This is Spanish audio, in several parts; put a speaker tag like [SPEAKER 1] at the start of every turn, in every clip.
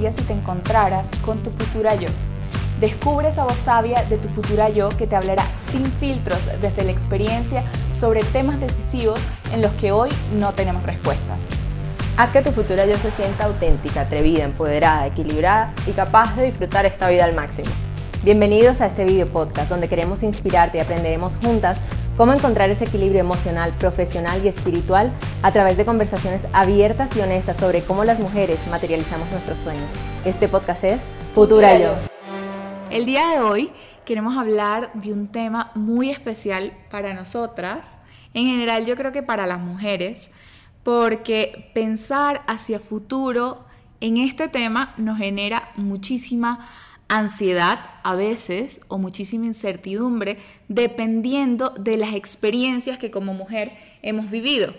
[SPEAKER 1] pasaría si te encontraras con tu futura yo? Descubre esa voz sabia de tu futura yo que te hablará sin filtros desde la experiencia sobre temas decisivos en los que hoy no tenemos respuestas.
[SPEAKER 2] Haz que tu futura yo se sienta auténtica, atrevida, empoderada, equilibrada y capaz de disfrutar esta vida al máximo. Bienvenidos a este video podcast donde queremos inspirarte y aprenderemos juntas cómo encontrar ese equilibrio emocional, profesional y espiritual a través de conversaciones abiertas y honestas sobre cómo las mujeres materializamos nuestros sueños. Este podcast es Futura Yo.
[SPEAKER 1] El día de hoy queremos hablar de un tema muy especial para nosotras, en general yo creo que para las mujeres, porque pensar hacia futuro en este tema nos genera muchísima ansiedad a veces o muchísima incertidumbre dependiendo de las experiencias que como mujer hemos vivido.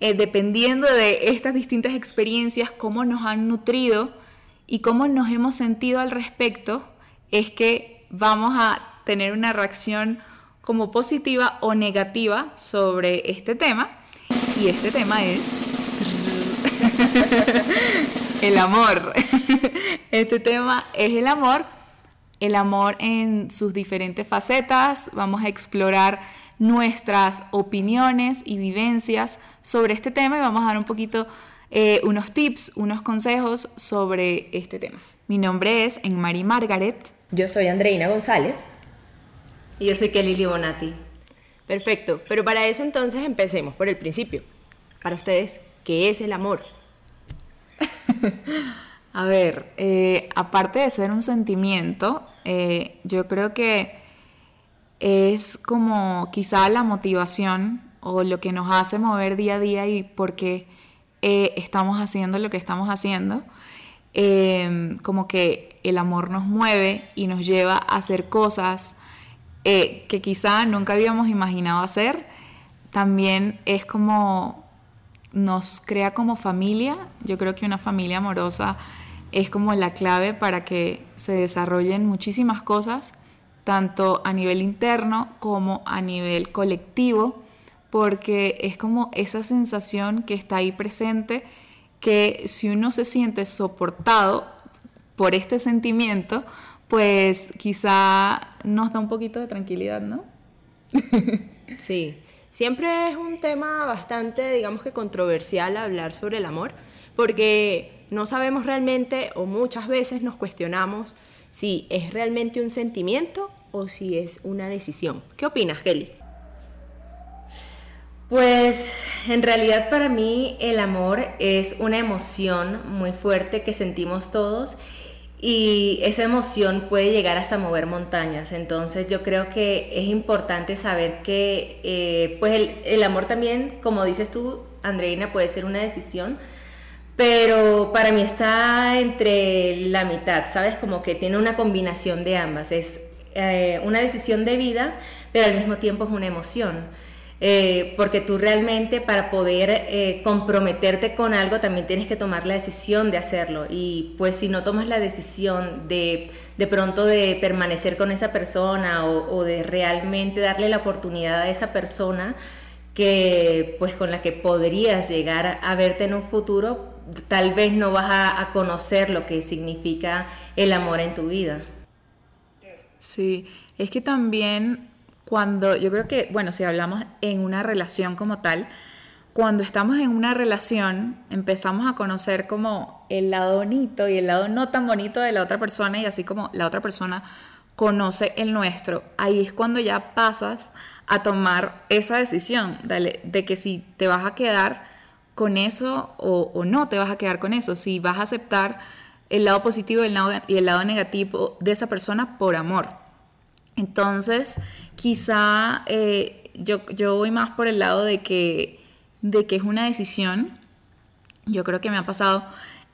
[SPEAKER 1] Eh, dependiendo de estas distintas experiencias, cómo nos han nutrido y cómo nos hemos sentido al respecto, es que vamos a tener una reacción como positiva o negativa sobre este tema. Y este tema es el amor. Este tema es el amor, el amor en sus diferentes facetas. Vamos a explorar nuestras opiniones y vivencias sobre este tema y vamos a dar un poquito eh, unos tips, unos consejos sobre este tema. Mi nombre es Enmari Margaret.
[SPEAKER 2] Yo soy Andreina González.
[SPEAKER 3] Y yo soy Kelly Libonati.
[SPEAKER 2] Perfecto, pero para eso entonces empecemos por el principio. Para ustedes, ¿qué es el amor?
[SPEAKER 1] A ver, eh, aparte de ser un sentimiento, eh, yo creo que es como quizá la motivación o lo que nos hace mover día a día y por qué eh, estamos haciendo lo que estamos haciendo. Em, como que el amor nos mueve y nos lleva a hacer cosas eh, que quizá nunca habíamos imaginado hacer. También es como nos crea como familia. Yo creo que una familia amorosa es como la clave para que se desarrollen muchísimas cosas, tanto a nivel interno como a nivel colectivo, porque es como esa sensación que está ahí presente que si uno se siente soportado por este sentimiento, pues quizá nos da un poquito de tranquilidad, ¿no?
[SPEAKER 2] sí, siempre es un tema bastante, digamos que controversial hablar sobre el amor, porque no sabemos realmente o muchas veces nos cuestionamos si es realmente un sentimiento o si es una decisión. ¿Qué opinas, Kelly?
[SPEAKER 3] Pues en realidad para mí el amor es una emoción muy fuerte que sentimos todos y esa emoción puede llegar hasta mover montañas. Entonces yo creo que es importante saber que eh, pues el, amor también, como dices tú, Andreina, puede ser una decisión, pero para mí está entre la mitad, ¿sabes? Como que tiene una combinación de ambas. Es eh, una decisión de vida, pero al mismo tiempo es una emoción. Eh, porque tú realmente para poder eh, comprometerte con algo también tienes que tomar la decisión de hacerlo y pues si no tomas la decisión de de pronto de permanecer con esa persona o, de realmente darle la oportunidad a esa persona que pues con la que podrías llegar a verte en un futuro tal vez no vas a, a conocer lo que significa el amor en tu vida.
[SPEAKER 1] Sí, es que también cuando yo creo que, bueno, si hablamos en una relación como tal, cuando estamos en una relación empezamos a conocer como el lado bonito y el lado no tan bonito de la otra persona y así como la otra persona conoce el nuestro, ahí es cuando ya pasas a tomar esa decisión de que si te vas a quedar con eso o, no te vas a quedar con eso, si vas a aceptar el lado positivo lado, y el lado negativo de esa persona por amor. Entonces, quizá eh, yo, yo voy más por el lado de que, de que es una decisión. Yo creo que me ha pasado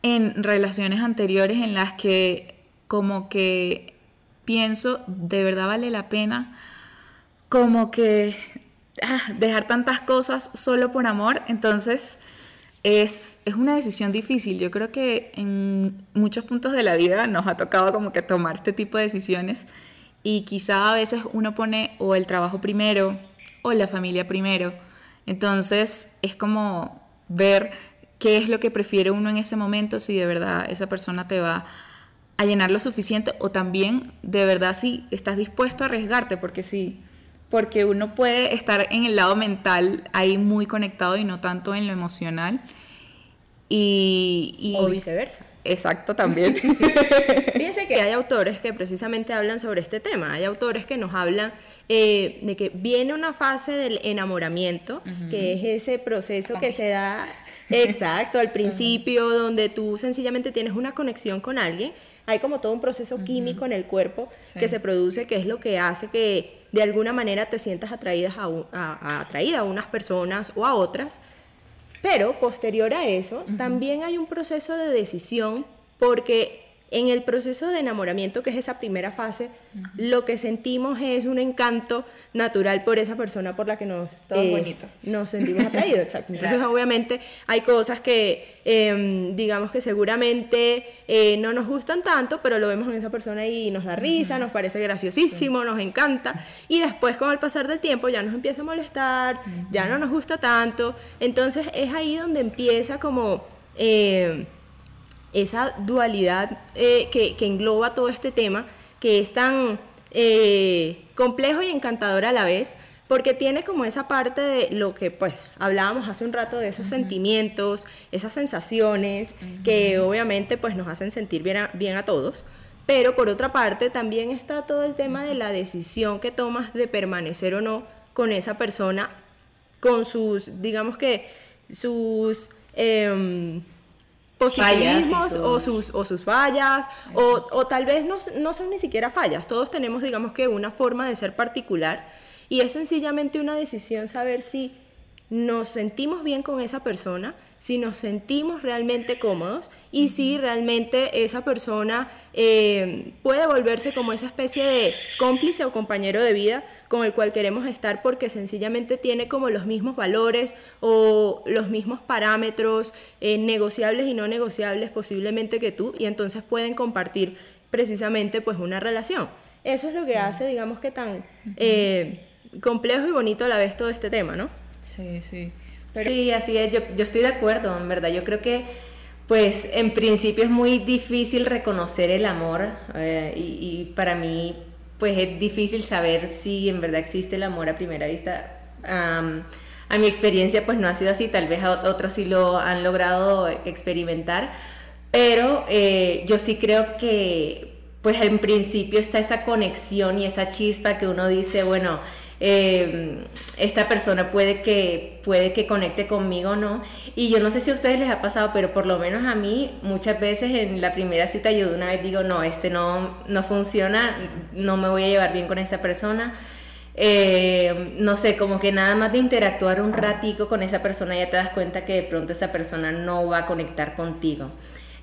[SPEAKER 1] en relaciones anteriores en las que como que pienso, de verdad vale la pena como que ah, dejar tantas cosas solo por amor. Entonces, es, es, una decisión difícil. Yo creo que en muchos puntos de la vida nos ha tocado como que tomar este tipo de decisiones y quizá a veces uno pone o el trabajo primero o la familia primero. Entonces es como ver qué es lo que prefiere uno en ese momento, si de verdad esa persona te va a llenar lo suficiente o también de verdad si estás dispuesto a arriesgarte, porque sí, porque uno puede estar en el lado mental ahí muy conectado y no tanto en lo emocional. Y,
[SPEAKER 2] o viceversa.
[SPEAKER 1] Exacto, también.
[SPEAKER 2] Fíjense que hay autores que precisamente hablan sobre este tema. Hay autores que nos hablan eh, de que viene una fase del enamoramiento, que es ese proceso que se da exacto al principio, donde tú sencillamente tienes una conexión con alguien. Hay como todo un proceso químico en el cuerpo que se produce, que es lo que hace que de alguna manera te sientas atraídas a, atraída a unas personas o a otras. Pero posterior a eso, también hay un proceso de decisión porque en el proceso de enamoramiento, que es esa primera fase, lo que sentimos es un encanto natural por esa persona por la que nos,
[SPEAKER 1] eh,
[SPEAKER 2] nos sentimos atraídos. Exacto. Entonces, obviamente, hay cosas que, em, digamos que seguramente eh, no nos gustan tanto, pero lo vemos en esa persona y nos da risa, nos parece graciosísimo, nos encanta. Y después, con el pasar del tiempo, ya nos empieza a molestar, ya no nos gusta tanto. Entonces, es ahí donde empieza como... Eh, esa dualidad eh, que, engloba todo este tema, que es tan eh, complejo y encantador a la vez, porque tiene como esa parte de lo que pues hablábamos hace un rato de esos sentimientos, esas sensaciones que obviamente pues nos hacen sentir bien a, bien a todos, pero por otra parte también está todo el tema de la decisión que tomas de permanecer o no con esa persona, con sus, digamos que sus... Em, positivismos o, sus, o sus fallas, o, o, tal vez no, no son ni siquiera fallas, todos tenemos digamos que una forma de ser particular y es sencillamente una decisión saber si nos sentimos bien con esa persona, si nos sentimos realmente cómodos y si realmente esa persona eh, puede volverse como esa especie de cómplice o compañero de vida con el cual queremos estar porque sencillamente tiene como los mismos valores o los mismos parámetros eh, negociables y no negociables posiblemente que tú y entonces pueden compartir precisamente pues una relación. Eso es lo que hace, digamos que tan eh, complejo y bonito a la vez todo este tema, ¿no?
[SPEAKER 1] Sí, sí.
[SPEAKER 3] Sí, así es, yo, yo estoy de acuerdo, en verdad. Yo creo que, pues, en principio es muy difícil reconocer el amor eh, y, para mí, pues, es difícil saber si en verdad existe el amor a primera vista. a mi experiencia, pues, no ha sido así. Tal vez a otros sí lo han logrado experimentar, pero eh, yo sí creo que, pues, en principio está esa conexión y esa chispa que uno dice, bueno, eh, esta persona puede que, puede que conecte conmigo o no. Y yo no sé si a ustedes les ha pasado, pero por lo menos a mí muchas veces en la primera cita yo de una vez digo, no, este no, no funciona, no me voy a llevar bien con esta persona. Eh, no sé, como que nada más de interactuar un ratico con esa persona ya te das cuenta que de pronto esa persona no va a conectar contigo.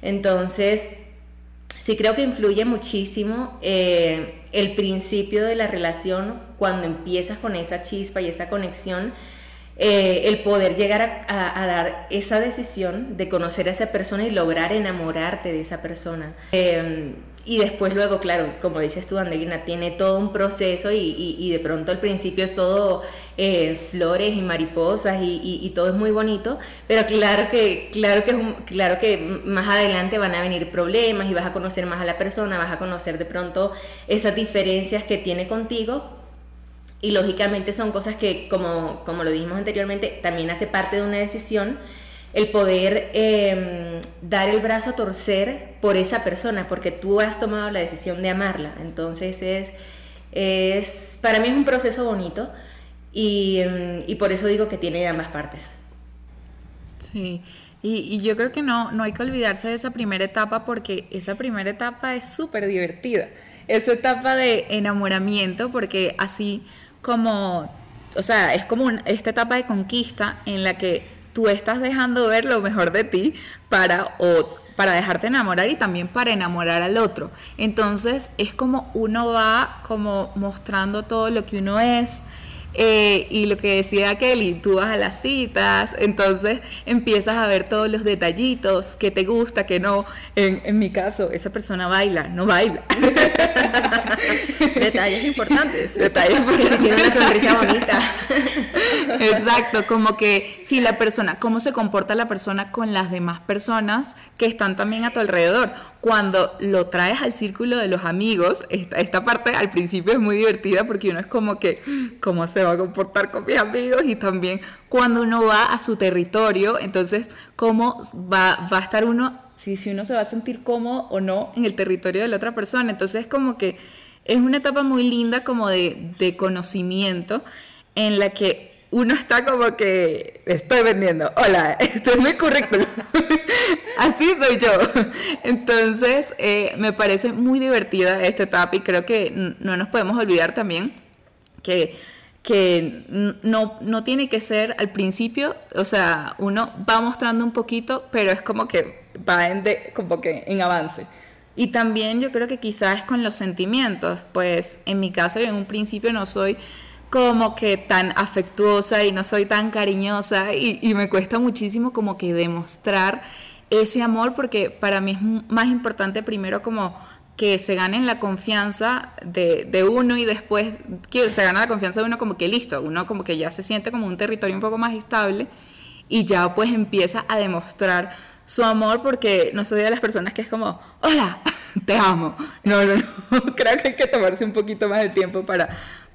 [SPEAKER 3] Entonces, sí creo que influye muchísimo eh, el principio de la relación cuando empiezas con esa chispa y esa conexión. Eh, el poder llegar a, dar esa decisión de conocer a esa persona y lograr enamorarte de esa persona. Eh, y después luego, claro, como dices tú, Andreina, tiene todo un proceso y, de pronto al principio es todo eh, flores y mariposas y, todo es muy bonito, pero claro que, claro, que, claro que más adelante van a venir problemas y vas a conocer más a la persona, vas a conocer de pronto esas diferencias que tiene contigo y lógicamente son cosas que, como, como lo dijimos anteriormente, también hace parte de una decisión el poder em, dar el brazo a torcer por esa persona, porque tú has tomado la decisión de amarla. Entonces es, es para mí es un proceso bonito y, em, y por eso digo que tiene de ambas partes.
[SPEAKER 1] Sí, y, y, yo creo que no, no hay que olvidarse de esa primera etapa porque esa primera etapa es súper divertida. Esa etapa de enamoramiento, porque así como, o sea, es como esta etapa de conquista en la que tú estás dejando ver lo mejor de ti para o para dejarte enamorar y también para enamorar al otro. Entonces es como uno va como mostrando todo lo que uno es, eh, y lo que decía Kelly, tú vas a las citas, entonces empiezas a ver todos los detallitos, que te gusta, que no. En, en mi caso, esa persona baila, no baila.
[SPEAKER 2] Detalles importantes.
[SPEAKER 1] Detalles porque
[SPEAKER 2] si tiene una sonrisa bonita.
[SPEAKER 1] Exacto, como que si la persona, cómo se comporta la persona con las demás personas que están también a tu alrededor. Cuando lo traes al círculo de los amigos, esta, parte al principio es muy divertida porque uno es como que, ¿cómo se va a comportar con mis amigos? Y también cuando uno va a su territorio, entonces, ¿cómo va, a estar uno, si, si uno se va a sentir cómodo o no en el territorio de la otra persona? Entonces, como que es una etapa muy linda como de conocimiento en la que uno está como que estoy vendiendo, hola, este es mi currículum, así soy yo. Entonces, eh, me parece muy divertida esta etapa y creo que no nos podemos olvidar también que, que no, no tiene que ser al principio, o sea, uno va mostrando un poquito, pero es como que va en, como que en avance. Y también yo creo que quizás con los sentimientos, pues en mi caso yo en un principio no soy como que tan afectuosa y no soy tan cariñosa y, me cuesta muchísimo como que demostrar ese amor porque para mí es más importante primero como que se ganen la confianza de, de, uno y después que se gana la confianza de uno como que listo, uno como que ya se siente como un territorio un poco más estable y ya pues empieza a demostrar su amor porque no soy de las personas que es como, hola, te amo. No, no, no, creo que hay que tomarse un poquito más de tiempo para,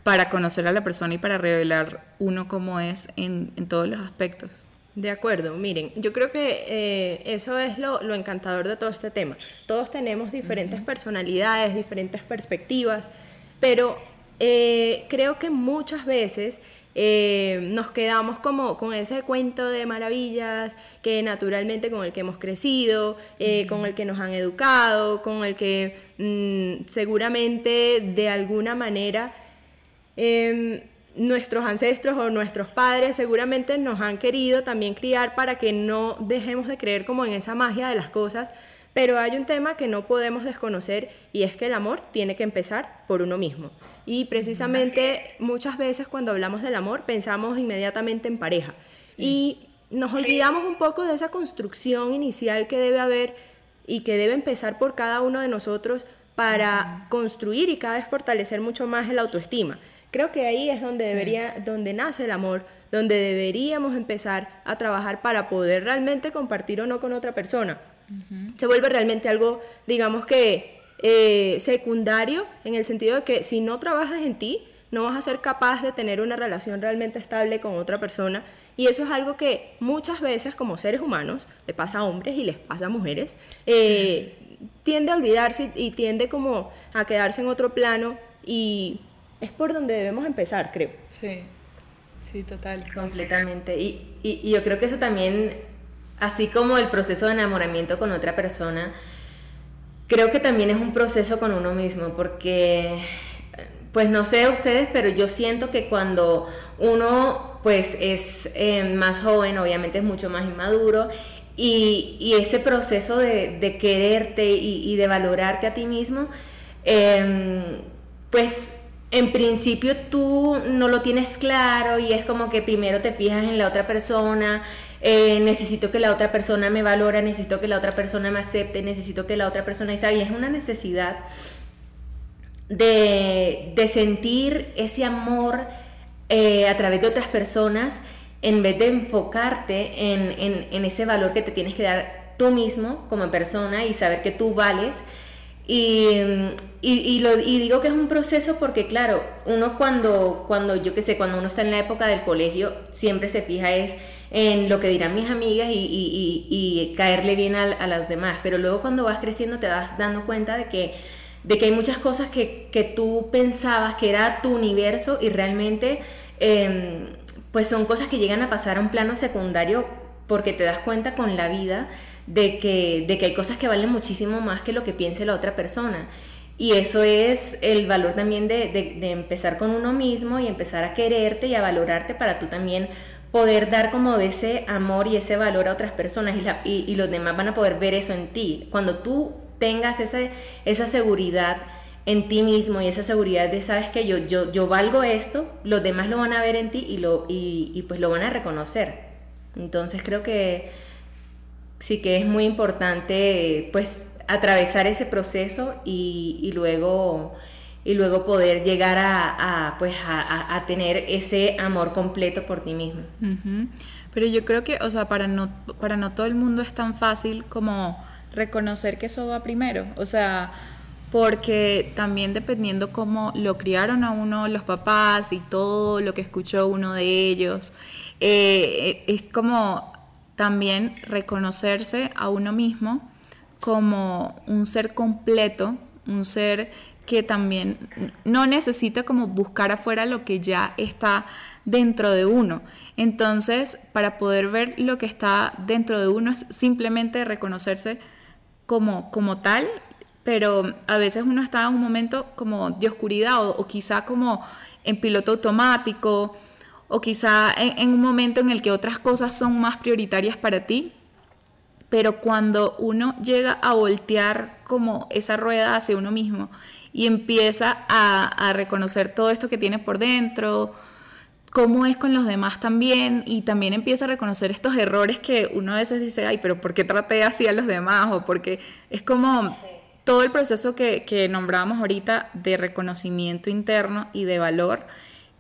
[SPEAKER 1] para conocer a la persona y para revelar uno cómo es en, todos los aspectos.
[SPEAKER 2] De acuerdo, miren, yo creo que eh, eso es lo, encantador de todo este tema. Todos tenemos diferentes personalidades, diferentes perspectivas, pero eh, creo que muchas veces eh, nos quedamos como con ese cuento de maravillas que naturalmente con el que hemos crecido, con el que nos han educado, con el que mm, seguramente de alguna manera Em, nuestros ancestros o nuestros padres seguramente nos han querido también criar para que no dejemos de creer como en esa magia de las cosas, pero hay un tema que no podemos desconocer y es que el amor tiene que empezar por uno mismo. Y precisamente muchas veces cuando hablamos del amor pensamos inmediatamente en pareja y nos olvidamos un poco de esa construcción inicial que debe haber y que debe empezar por cada uno de nosotros para construir y cada vez fortalecer mucho más el autoestima. Creo que ahí es donde, debería, donde nace el amor, donde deberíamos empezar a trabajar para poder realmente compartir o no con otra persona. Se vuelve realmente algo, digamos que, eh, secundario, en el sentido de que si no trabajas en ti, no vas a ser capaz de tener una relación realmente estable con otra persona. Y eso es algo que muchas veces como seres humanos, le pasa a hombres y les pasa a mujeres, eh, tiende a olvidarse y tiende como a quedarse en otro plano y es por donde debemos empezar, creo.
[SPEAKER 1] Sí, sí, total.
[SPEAKER 3] Completamente. Y, y, yo creo que eso también, así como el proceso de enamoramiento con otra persona, creo que también es un proceso con uno mismo, porque, pues no sé ustedes, pero yo siento que cuando uno pues es eh, más joven, obviamente es mucho más inmaduro, y, y ese proceso de, de quererte y, y, de valorarte a ti mismo, eh, pues en principio tú no lo tienes claro y es como que primero te fijas en la otra persona, eh, necesito que la otra persona me valora, necesito que la otra persona me acepte, necesito que la otra persona y sabe, es una necesidad de, sentir ese amor eh, a través de otras personas en vez de enfocarte en, en ese valor que te tienes que dar tú mismo como persona y saber que tú vales y, y, lo, y, digo que es un proceso porque, claro, uno cuando, cuando, yo qué sé, cuando uno está en la época del colegio, siempre se fija es en lo que dirán mis amigas y, y caerle bien a, a las demás. Pero luego cuando vas creciendo te vas dando cuenta de que, de que hay muchas cosas que, que tú pensabas que era tu universo y realmente em, pues son cosas que llegan a pasar a un plano secundario porque te das cuenta con la vida de que, de que hay cosas que valen muchísimo más que lo que piense la otra persona. Y eso es el valor también de, de, empezar con uno mismo y empezar a quererte y a valorarte para tú también poder dar como de ese amor y ese valor a otras personas y, y, y los demás van a poder ver eso en ti. Cuando tú tengas esa, esa seguridad en ti mismo y esa seguridad de sabes que yo, yo, yo valgo esto, los demás lo van a ver en ti y, lo, y, y pues lo van a reconocer. Entonces creo que sí que es muy importante pues atravesar ese proceso y, luego y luego poder llegar a, pues a, tener ese amor completo por ti mismo.
[SPEAKER 1] Pero yo creo que, o sea, para no, para no todo el mundo es tan fácil como reconocer que eso va primero. O sea, porque también dependiendo cómo lo criaron a uno los papás y todo lo que escuchó uno de ellos, eh, es como también reconocerse a uno mismo como un ser completo, un ser que también no necesita como buscar afuera lo que ya está dentro de uno. Entonces, para poder ver lo que está dentro de uno es simplemente reconocerse como, como tal, pero a veces uno está en un momento como de oscuridad o, quizá como en piloto automático o quizá en un momento en el que otras cosas son más prioritarias para ti pero cuando uno llega a voltear como esa rueda hacia uno mismo y empieza a, reconocer todo esto que tiene por dentro, cómo es con los demás también y también empieza a reconocer estos errores que uno a veces dice, ay, pero ¿por qué traté así a los demás? O porque es como todo el proceso que, que nombramos ahorita de reconocimiento interno y de valor,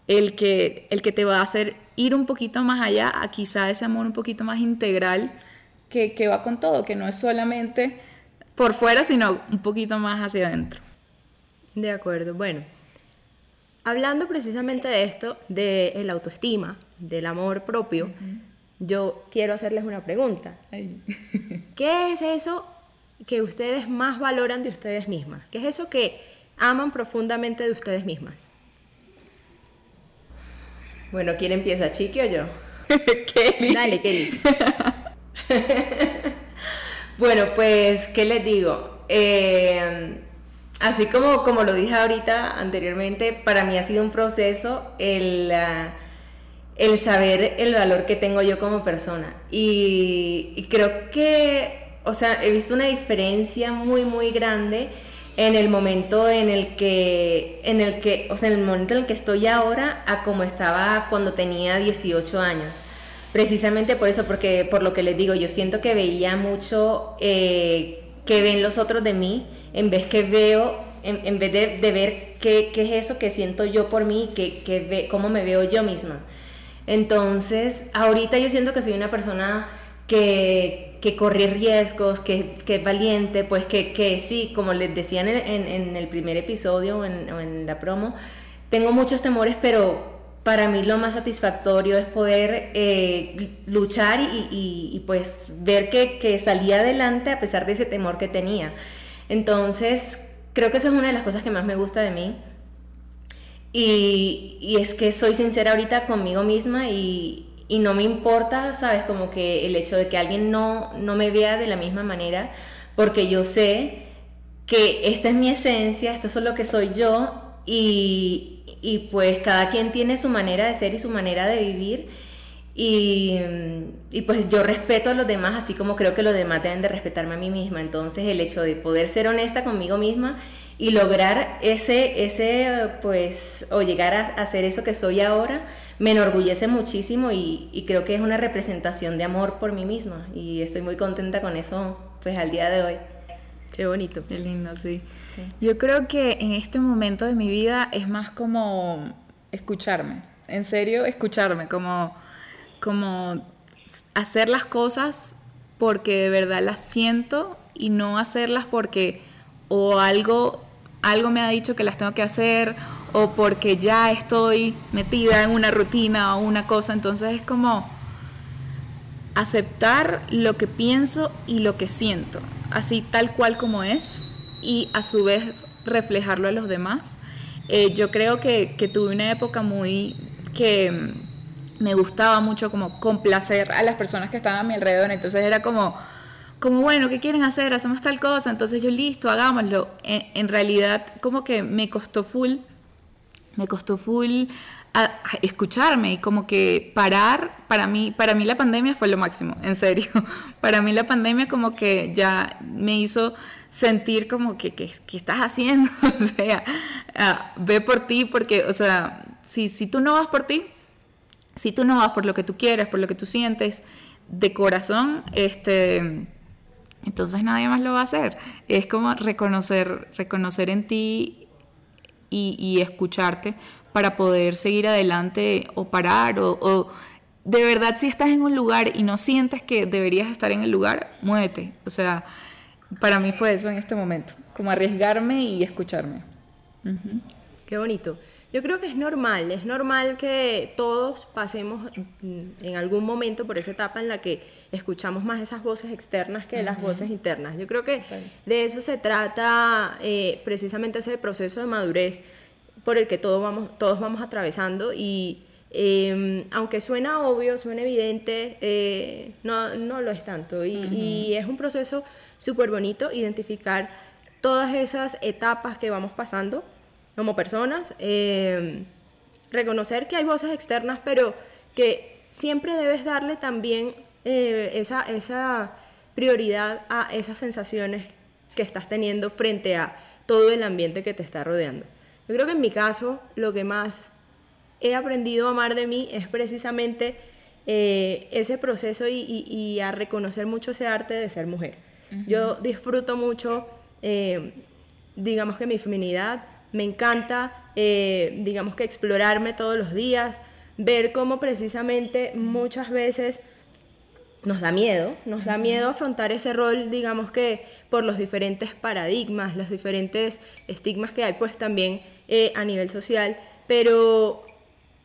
[SPEAKER 1] el que, el que te va a hacer ir un poquito más allá a quizá ese amor un poquito más integral que, va con todo, que no es solamente por fuera, sino un poquito más hacia adentro.
[SPEAKER 2] De acuerdo, bueno. Hablando precisamente de esto, de el autoestima, del amor propio, yo quiero hacerles una pregunta. ¿Qué es eso que ustedes más valoran de ustedes mismas? ¿Qué es eso que aman profundamente de ustedes mismas?
[SPEAKER 3] Bueno, ¿quién empieza, Chiqui o yo?
[SPEAKER 2] Kelly. Dale, Kelly.
[SPEAKER 3] bueno, pues, ¿qué les digo? Eh, así como, como lo dije ahorita anteriormente, para mí ha sido un proceso el, ah, el saber el valor que tengo yo como persona. Y, creo que, o sea, he visto una diferencia muy, muy grande en el momento en el que, en el que, o sea, en el momento en el que estoy ahora a como estaba cuando tenía 18 años precisamente por eso, porque por lo que les digo, yo siento que veía mucho eh, que ven los otros de mí, en vez que veo, en, vez de, ver qué, qué, es eso que siento yo por mí, que, que ve, cómo me veo yo misma. Entonces, ahorita yo siento que soy una persona que, que corre riesgos, que, que, es valiente, pues que, que sí, como les decía en, en, el primer episodio o en, en la promo, tengo muchos temores, pero para mí lo más satisfactorio es poder eh, luchar y, pues ver que, salía adelante a pesar de ese temor que tenía. Entonces, creo que esa es una de las cosas que más me gusta de mí. Y, es que soy sincera ahorita conmigo misma y, no me importa, ¿sabes? Como que el hecho de que alguien no, no me vea de la misma manera, porque yo sé que esta es mi esencia, esto es lo que soy yo y, y pues cada quien tiene su manera de ser y su manera de vivir. Y, y, pues yo respeto a los demás, así como creo que los demás deben de respetarme a mí misma. Entonces el hecho de poder ser honesta conmigo misma y lograr ese, ese pues, o llegar a, hacer eso que soy ahora, me enorgullece muchísimo y, y, creo que es una representación de amor por mí misma. Y estoy muy contenta con eso, pues al día de hoy.
[SPEAKER 2] Qué bonito.
[SPEAKER 1] Qué lindo, sí. Yo creo que en este momento de mi vida es más como escucharme. En serio, escucharme, como, como hacer las cosas porque de verdad las siento y no hacerlas porque o algo, algo me ha dicho que las tengo que hacer o porque ya estoy metida en una rutina o una cosa. Entonces es como aceptar lo que pienso y lo que siento así tal cual como es y a su vez reflejarlo a los demás. Eh, yo creo que, tuve una época muy que mm, me gustaba mucho como complacer a las personas que estaban a mi alrededor, entonces era como, como bueno, ¿qué quieren hacer? Hacemos tal cosa, entonces yo listo, hagámoslo. en realidad como que me costó full, me costó full escucharme y como que parar, para mí, para mí la pandemia fue lo máximo, en serio. Para mí la pandemia como que ya me hizo sentir como que, ¿qué estás haciendo? o sea, ve por ti porque, o sea, si, si tú no vas por ti, si tú no vas por lo que tú quieres, por lo que tú sientes de corazón, este, entonces nadie más lo va a hacer. Es como reconocer, reconocer en ti y, escucharte para poder seguir adelante o parar o, de verdad si estás en un lugar y no sientes que deberías estar en el lugar, muévete. O sea, para mí fue eso en este momento, como arriesgarme y escucharme.
[SPEAKER 2] Qué bonito. Yo creo que es normal, es normal que todos pasemos en algún momento por esa etapa en la que escuchamos más esas voces externas que las voces internas. Yo creo que de eso se trata eh, precisamente ese proceso de madurez por el que todos vamos, todos vamos atravesando y em, aunque suena obvio, suena evidente, eh, no, no, lo es tanto. Y, y es un proceso súper bonito identificar todas esas etapas que vamos pasando como personas, eh, reconocer que hay voces externas, pero que siempre debes darle también eh, esa, esa prioridad a esas sensaciones que estás teniendo frente a todo el ambiente que te está rodeando. Yo creo que en mi caso lo que más he aprendido a amar de mí es precisamente eh, ese proceso y, a reconocer mucho ese arte de ser mujer. Yo disfruto mucho, digamos que mi feminidad, me encanta, eh, digamos que explorarme todos los días, ver cómo precisamente muchas veces nos da miedo, nos da miedo afrontar ese rol, digamos que por los diferentes paradigmas, los diferentes estigmas que hay pues también eh, a nivel social, pero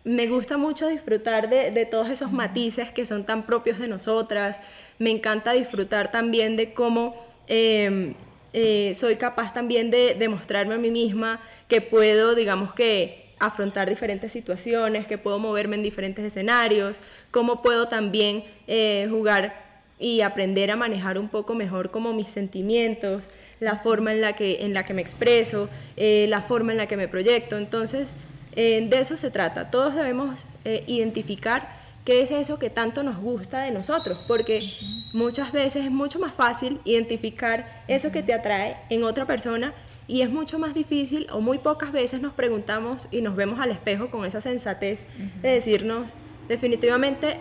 [SPEAKER 2] me gusta mucho disfrutar de, todos esos matices que son tan propios de nosotras, me encanta disfrutar también de cómo... Em, eh, soy capaz también de demostrarme a mí misma que puedo, digamos que, afrontar diferentes situaciones, que puedo moverme en diferentes escenarios, cómo puedo también eh, jugar y aprender a manejar un poco mejor como mis sentimientos, la forma en la que, en la que me expreso, eh, la forma en la que me proyecto. Entonces, de eso se trata. Todos debemos identificar qué es eso que tanto nos gusta de nosotros, porque muchas veces es mucho más fácil identificar eso que te atrae en otra persona y es mucho más difícil o muy pocas veces nos preguntamos y nos vemos al espejo con esa sensatez de decirnos, definitivamente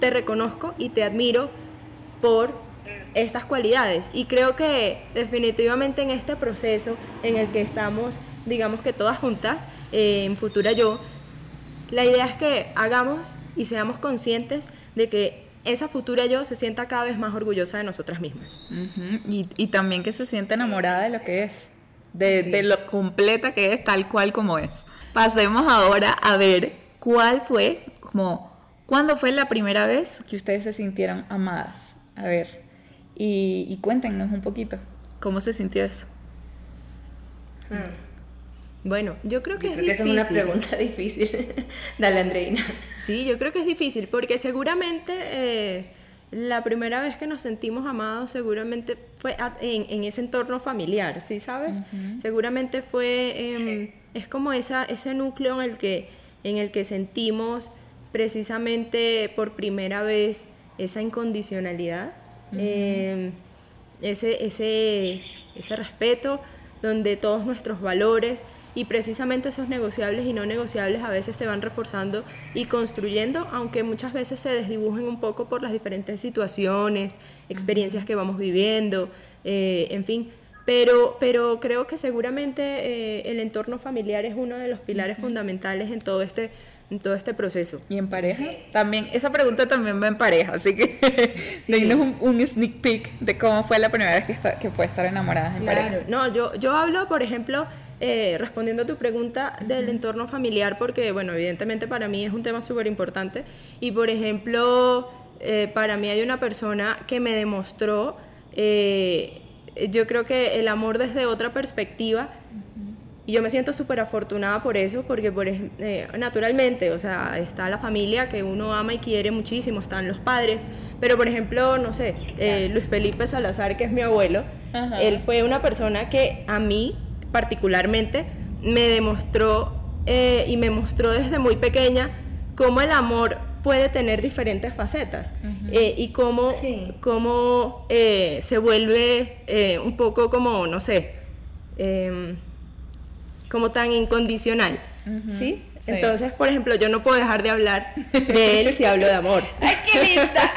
[SPEAKER 2] te reconozco y te admiro por estas cualidades. Y creo que definitivamente en este proceso en el que estamos, digamos que todas juntas, eh, en Futura Yo, la idea es que hagamos y seamos conscientes de que esa futura yo se sienta cada vez más orgullosa de nosotras mismas.
[SPEAKER 1] y, también que se sienta enamorada de lo que es, de, lo completa que es tal cual como es. Pasemos ahora a ver cuál fue, como, cuándo fue la primera vez que ustedes se sintieron amadas. A ver, y, y cuéntenos un poquito, ¿cómo se sintió eso?
[SPEAKER 2] Mm. Bueno, yo creo que es difícil.
[SPEAKER 3] es una pregunta difícil. Dale, Andreina.
[SPEAKER 2] Sí, yo creo que es difícil porque seguramente eh, la primera vez que nos sentimos amados seguramente fue en, ese entorno familiar, ¿sí sabes? Seguramente fue, em, es como esa, ese núcleo en el, que, en el que sentimos precisamente por primera vez esa incondicionalidad, em, ese, ese, ese respeto, donde todos nuestros valores y precisamente esos negociables y no negociables a veces se van reforzando y construyendo, aunque muchas veces se desdibujen un poco por las diferentes situaciones, experiencias que vamos viviendo, eh, en fin. Pero, pero creo que seguramente eh, el entorno familiar es uno de los pilares fundamentales en todo este en todo este proceso.
[SPEAKER 1] ¿Y en pareja? También, esa pregunta también va en pareja, así que sí. un, un, sneak peek de cómo fue la primera vez que, que fue estar enamoradas en pareja.
[SPEAKER 2] No, yo, yo hablo, por ejemplo, eh, respondiendo a tu pregunta del entorno familiar, porque, bueno, evidentemente para mí es un tema súper importante. Y, por ejemplo, eh, para mí hay una persona que me demostró, eh, yo creo que el amor desde otra perspectiva. Y yo me siento súper afortunada por eso, porque por, naturalmente, o sea, está la familia que uno ama y quiere muchísimo, están los padres, pero por ejemplo, no sé, Luis Felipe Salazar, que es mi abuelo, él fue una persona que a mí particularmente, me demostró eh, y me mostró desde muy pequeña cómo el amor puede tener diferentes facetas eh, y cómo, cómo eh, se vuelve un poco como, no sé, em, como tan incondicional. ¿sí? Entonces, por ejemplo, yo no puedo dejar de hablar de él si hablo de amor.
[SPEAKER 1] ¡Ay, qué linda!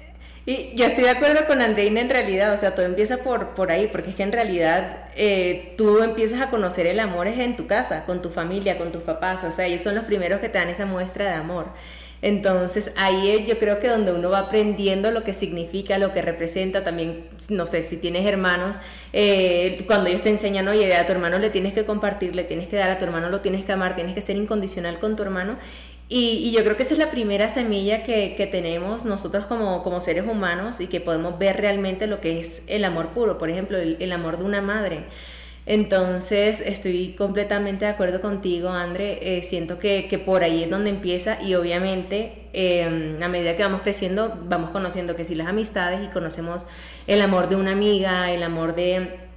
[SPEAKER 3] Y yo estoy de acuerdo con Andreina en realidad, o sea, todo empieza por, por ahí, porque es que en realidad eh, tú empiezas a conocer el amor es en tu casa, con tu familia, con tus papás, o sea, ellos son los primeros que te dan esa muestra de amor. Entonces ahí yo creo que donde uno va aprendiendo lo que significa, lo que representa, también, no sé, si tienes hermanos, eh, cuando ellos te enseñan, oye, a tu hermano le tienes que compartir, le tienes que dar, a tu hermano lo tienes que amar, tienes que ser incondicional con tu hermano, y, yo creo que esa es la primera semilla que, tenemos nosotros como, como, seres humanos y que podemos ver realmente lo que es el amor puro, por ejemplo, el, amor de una madre. Entonces, estoy completamente de acuerdo contigo, André. Eh, siento que, que, por ahí es donde empieza y obviamente em, a medida que vamos creciendo, vamos conociendo que sí las amistades y conocemos el amor de una amiga, el amor de,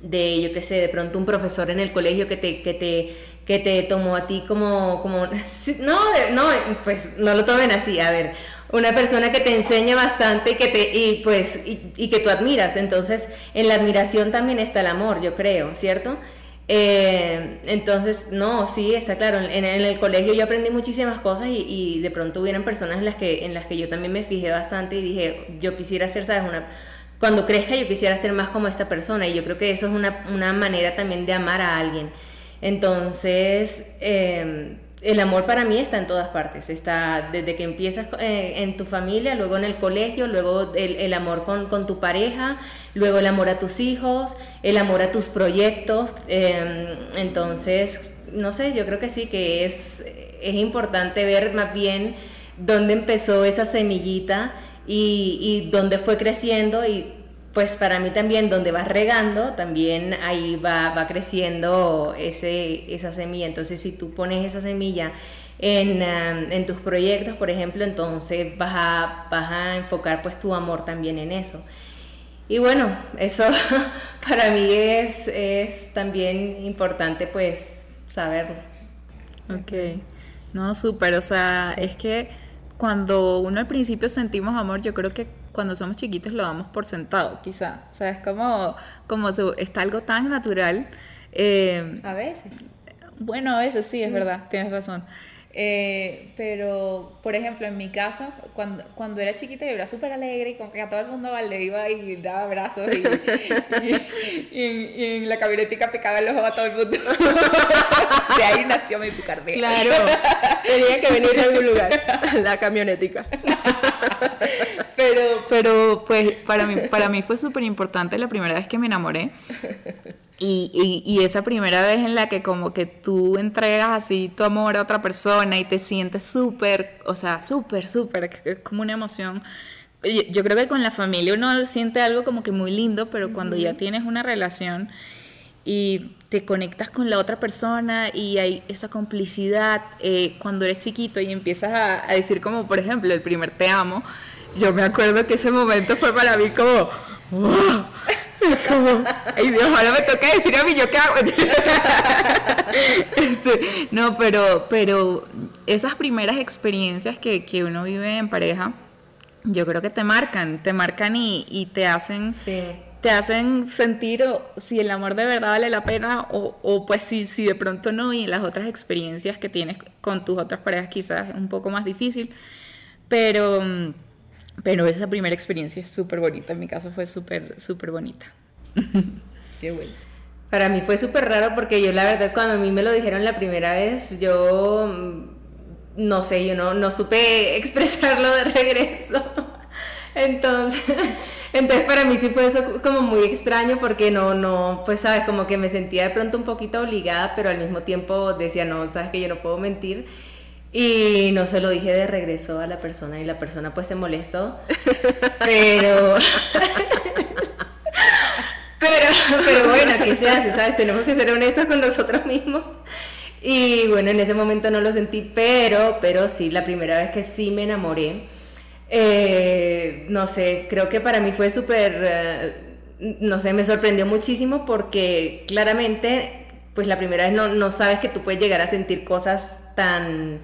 [SPEAKER 3] de yo qué sé, de pronto un profesor en el colegio que te, que te que te tomó a ti como, como no, no, pues no lo tomen así, a ver, una persona que te enseña bastante y que te, y pues, y, que tú admiras, entonces en la admiración también está el amor, yo creo, ¿cierto? Eh, entonces, no, sí, está claro, en, el colegio yo aprendí muchísimas cosas y, de pronto hubieron personas en las, que, en las que yo también me fijé bastante y dije, yo quisiera ser, ¿sabes? Una, cuando crezca yo quisiera ser más como esta persona y yo creo que eso es una, una manera también de amar a alguien. Entonces, em, el amor para mí está en todas partes, está desde que empiezas eh, en tu familia, luego en el colegio, luego el, amor con, tu pareja, luego el amor a tus hijos, el amor a tus proyectos. Em, entonces, no sé, yo creo que sí, que es, es importante ver más bien dónde empezó esa semillita y, y dónde fue creciendo y pues para mí también donde vas regando, también ahí va, va creciendo ese, esa semilla. Entonces si tú pones esa semilla en, um, en, tus proyectos, por ejemplo, entonces vas a, vas a enfocar pues tu amor también en eso. Y bueno, eso para mí es, es también importante pues saberlo.
[SPEAKER 1] Ok, no, súper, o sea, es que cuando uno al principio sentimos amor, yo creo que cuando somos chiquitos lo damos por sentado, quizá. O sea, es como, como está algo tan natural.
[SPEAKER 3] Eh, a veces.
[SPEAKER 1] Bueno, a veces sí, es verdad, tienes razón. Eh, pero, por ejemplo, en mi caso, cuando, cuando era chiquita yo era súper alegre y con que a todo el mundo le iba y daba abrazos y, y, en la camionetica picaba el ojo a todo el mundo. De ahí nació mi picardía.
[SPEAKER 3] Claro, tenía que venir de algún lugar, la camionetica.
[SPEAKER 1] Pero, pero pues para mí, para mí fue súper importante la primera vez que me enamoré. Y, y, esa primera vez en la que como que tú entregas así tu amor a otra persona y te sientes súper, o sea, súper, súper, es como una emoción. Yo, yo, creo que con la familia uno siente algo como que muy lindo, pero cuando ya tienes una relación y te conectas con la otra persona y hay esa complicidad, eh, cuando eres chiquito y empiezas a, a decir como, por ejemplo, el primer te amo, yo me acuerdo que ese momento fue para mí como, wow. Como, ay Dios, ahora me toca decir a mí yo qué hago. Este, no, pero, pero esas primeras experiencias que, que, uno vive en pareja, yo creo que te marcan, te marcan y, y te hacen te hacen sentir si el amor de verdad vale la pena o, o pues si, si de pronto no y las otras experiencias que tienes con tus otras parejas quizás es un poco más difícil, pero pero esa primera experiencia es súper bonita, en mi caso fue súper, súper bonita.
[SPEAKER 3] Qué bueno. Para mí fue súper raro porque yo la verdad cuando a mí me lo dijeron la primera vez, yo mm, no sé, yo no, no supe expresarlo de regreso. Entonces, entonces para mí sí fue eso como muy extraño porque no, no, pues sabes, como que me sentía de pronto un poquito obligada, pero al mismo tiempo decía, no, sabes que yo no puedo mentir. Y no se lo dije de regreso a la persona y la persona pues se molestó. Pero... pero, bueno, ¿qué se hace? ¿Sabes? Tenemos que ser honestos con nosotros mismos. Y bueno, en ese momento no lo sentí, pero, pero sí, la primera vez que sí me enamoré, eh, no sé, creo que para mí fue súper, eh, no sé, me sorprendió muchísimo porque claramente, pues la primera vez no, no sabes que tú puedes llegar a sentir cosas tan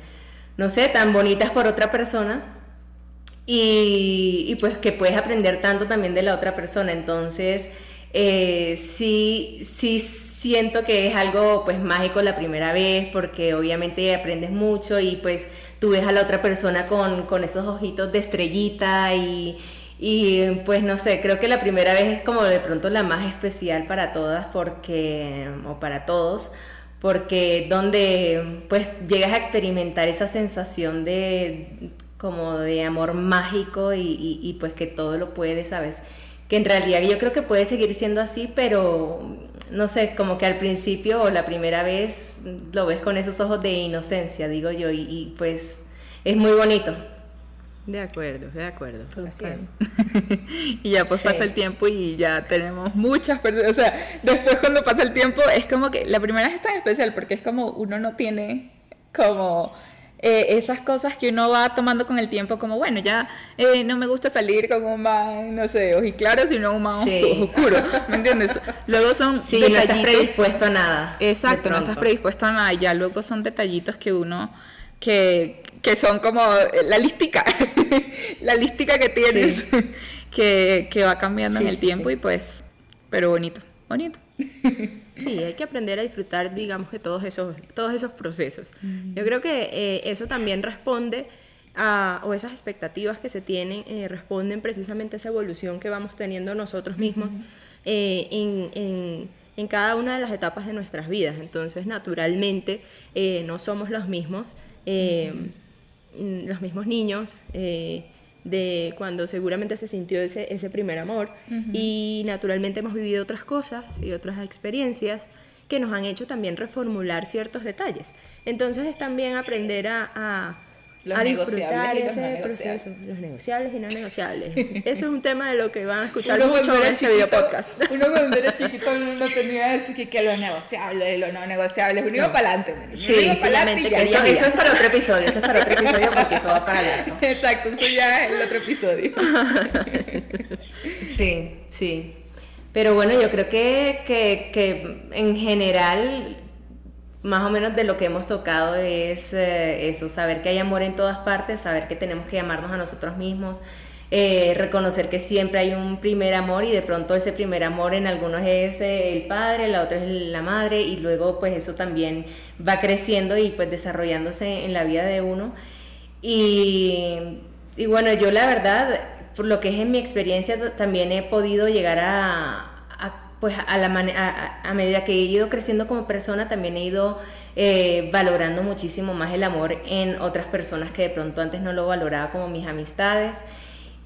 [SPEAKER 3] no sé, tan bonitas por otra persona y, pues que puedes aprender tanto también de la otra persona. Entonces, eh, sí, sí siento que es algo pues mágico la primera vez porque obviamente aprendes mucho y pues tú ves a la otra persona con, esos ojitos de estrellita y, Y pues no sé, creo que la primera vez es como de pronto la más especial para todas porque, o para todos, porque donde pues llegas a experimentar esa sensación de como de amor mágico y, pues que todo lo puedes, ¿sabes? Que en realidad yo creo que puede seguir siendo así, pero no sé, como que al principio o la primera vez lo ves con esos ojos de inocencia, digo yo, y, pues es muy bonito.
[SPEAKER 2] De acuerdo, de acuerdo.
[SPEAKER 1] y ya pues pasa el tiempo y ya tenemos muchas personas. O sea, después cuando pasa el tiempo es como que la primera vez es tan especial porque es como uno no tiene como eh, esas cosas que uno va tomando con el tiempo, como bueno, ya eh, no me gusta salir con un man, no sé, claro sino un man oscuro, ¿me entiendes? Luego son
[SPEAKER 3] sí, detallitos. no estás predispuesto a nada.
[SPEAKER 1] Exacto, no estás predispuesto a nada, ya luego son detallitos que uno, que, que son como la lística, la lística que tienes, que, que, va cambiando en el tiempo y pues, pero bonito, bonito.
[SPEAKER 2] Sí, hay que aprender a disfrutar, digamos, de todos esos, todos esos procesos. Yo creo que eh, eso también responde a, o esas expectativas que se tienen, eh, responden precisamente a esa evolución que vamos teniendo nosotros mismos eh, en, en, cada una de las etapas de nuestras vidas. Entonces, naturalmente, no somos los mismos, los mismos niños de cuando seguramente se sintió ese, ese primer amor y naturalmente hemos vivido otras cosas y otras experiencias que nos han hecho también reformular ciertos detalles. Entonces es también aprender a
[SPEAKER 1] los negociables y los no proceso.
[SPEAKER 2] Los negociables y no negociables. Eso es un tema de lo que van a escuchar mucho en este video podcast.
[SPEAKER 1] Uno cuando era chiquito no tenía eso que, que los negociables y los no negociables. Uno iba para adelante.
[SPEAKER 3] Sí, solamente eso, eso, es para otro episodio. Eso es para otro episodio porque eso va para largo.
[SPEAKER 1] Exacto, eso ya es el otro episodio.
[SPEAKER 3] sí, sí. Pero bueno, yo creo que, que, que en general más o menos de lo que hemos tocado es eh, eso, saber que hay amor en todas partes, saber que tenemos que amarnos a nosotros mismos, eh, reconocer que siempre hay un primer amor y de pronto ese primer amor en algunos es eh, el padre, la otra es la madre y luego pues eso también va creciendo y pues desarrollándose en la vida de uno. Y, y bueno, yo la verdad, por lo que es en mi experiencia, también he podido llegar a, pues a, la a, a, medida que he ido creciendo como persona, también he ido eh, valorando muchísimo más el amor en otras personas que de pronto antes no lo valoraba como mis amistades.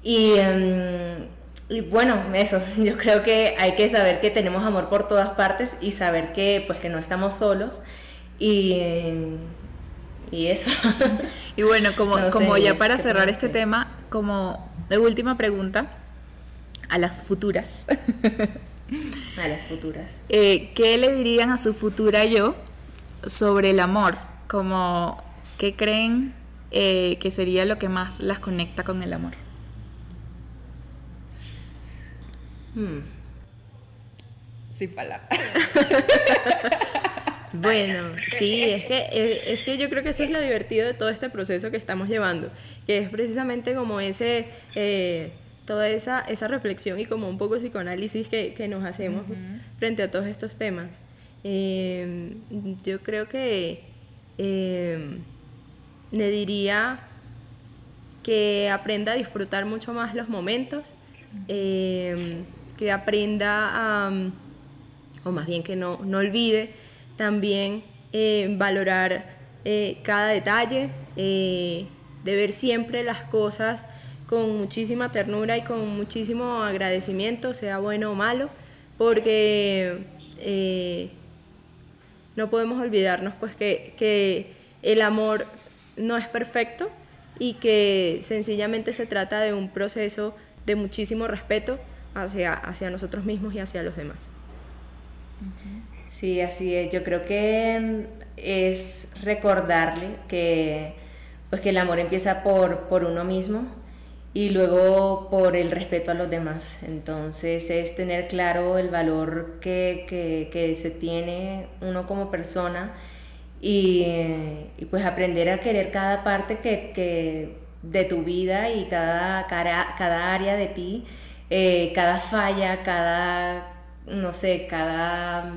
[SPEAKER 3] Y, em, y, bueno, eso, yo creo que hay que saber que tenemos amor por todas partes y saber que pues que no estamos solos. Y, y eso.
[SPEAKER 1] Y bueno, como, como ya para cerrar este tema, como de última pregunta a las futuras.
[SPEAKER 3] A las futuras.
[SPEAKER 1] Eh, ¿Qué le dirían a su futura yo sobre el amor? Como, ¿qué creen eh, que sería lo que más las conecta con el amor?
[SPEAKER 3] Hmm. Sin
[SPEAKER 2] Bueno, sí, es que, eh, es que yo creo que eso es lo divertido de todo este proceso que estamos llevando, que es precisamente como ese toda esa, esa reflexión y como un poco psicoanálisis que, que nos hacemos frente a todos estos temas. Em, yo creo que em, le diría que aprenda a disfrutar mucho más los momentos, em, que aprenda a, o más bien que no, no olvide también valorar eh, cada detalle, eh, de ver siempre las cosas con muchísima ternura y con muchísimo agradecimiento, sea bueno o malo, porque eh, no podemos olvidarnos pues que, que el amor no es perfecto y que sencillamente se trata de un proceso de muchísimo respeto hacia, hacia nosotros mismos y hacia los demás.
[SPEAKER 3] Sí, así es. Yo creo que es recordarle que, pues que el amor empieza por, por uno mismo y luego por el respeto a los demás. Entonces es tener claro el valor que, que, se tiene uno como persona y, pues aprender a querer cada parte que, que de tu vida y cada, cada, cada área de ti, eh, cada falla, cada, no sé, cada...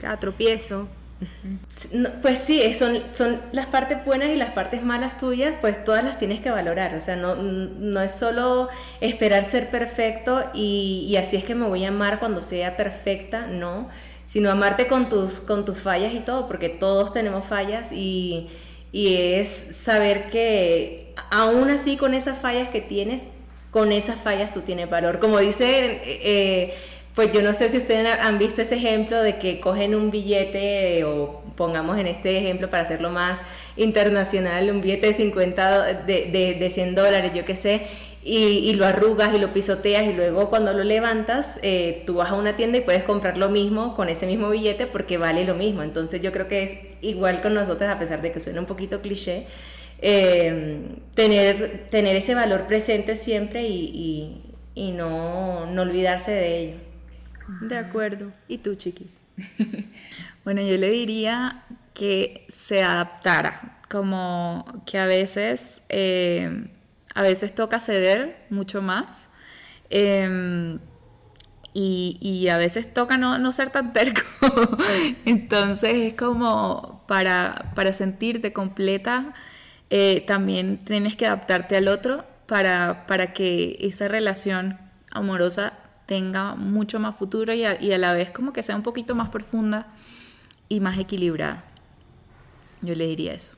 [SPEAKER 2] Cada tropiezo.
[SPEAKER 3] Pues sí, son, son las partes buenas y las partes malas tuyas, pues todas las tienes que valorar. O sea, no, no es solo esperar ser perfecto y, así es que me voy a amar cuando sea perfecta, no. Sino amarte con tus, con tus fallas y todo, porque todos tenemos fallas y, y es saber que aún así con esas fallas que tienes, con esas fallas tú tienes valor. Como dice... Eh, pues yo no sé si ustedes han visto ese ejemplo de que cogen un billete o pongamos en este ejemplo para hacerlo más internacional, un billete de 50, de, de, 100 dólares, yo qué sé, y, lo arrugas y lo pisoteas y luego cuando lo levantas, eh, tú vas a una tienda y puedes comprar lo mismo con ese mismo billete porque vale lo mismo. Entonces yo creo que es igual con nosotros, a pesar de que suena un poquito cliché, eh, tener, tener ese valor presente siempre y, y no olvidarse de ello.
[SPEAKER 2] De acuerdo. ¿Y tú, Chiqui?
[SPEAKER 1] bueno, yo le diría que se adaptara, como que a veces, eh, a veces toca ceder mucho más. Em, y, a veces toca no, ser tan terco. Entonces es como para, para sentirte completa, eh, también tienes que adaptarte al otro para, para que esa relación amorosa tenga mucho más futuro y a, la vez como que sea un poquito más profunda y más equilibrada. Yo le diría eso.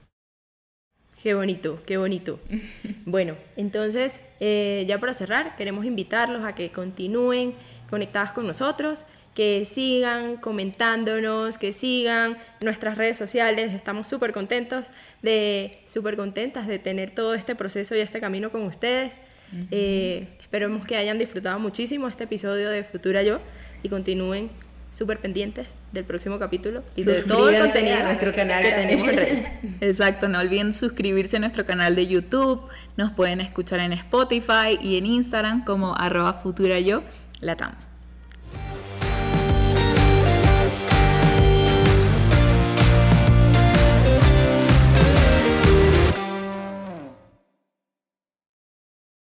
[SPEAKER 2] Qué bonito, qué bonito. bueno, entonces, eh, ya para cerrar, queremos invitarlos a que continúen conectados con nosotros, que sigan comentándonos, que sigan nuestras redes sociales. Estamos súper contentos de, súper contentas de tener todo este proceso y este camino con ustedes. Eh, esperemos que hayan disfrutado muchísimo este episodio de Futura Yo y continúen súper pendientes del próximo capítulo y de todo el contenido de nuestro canal que tenemos en redes.
[SPEAKER 1] Exacto, no olviden suscribirse a nuestro canal de YouTube, nos pueden escuchar en Spotify y en Instagram como arroba Futura Yo Latam.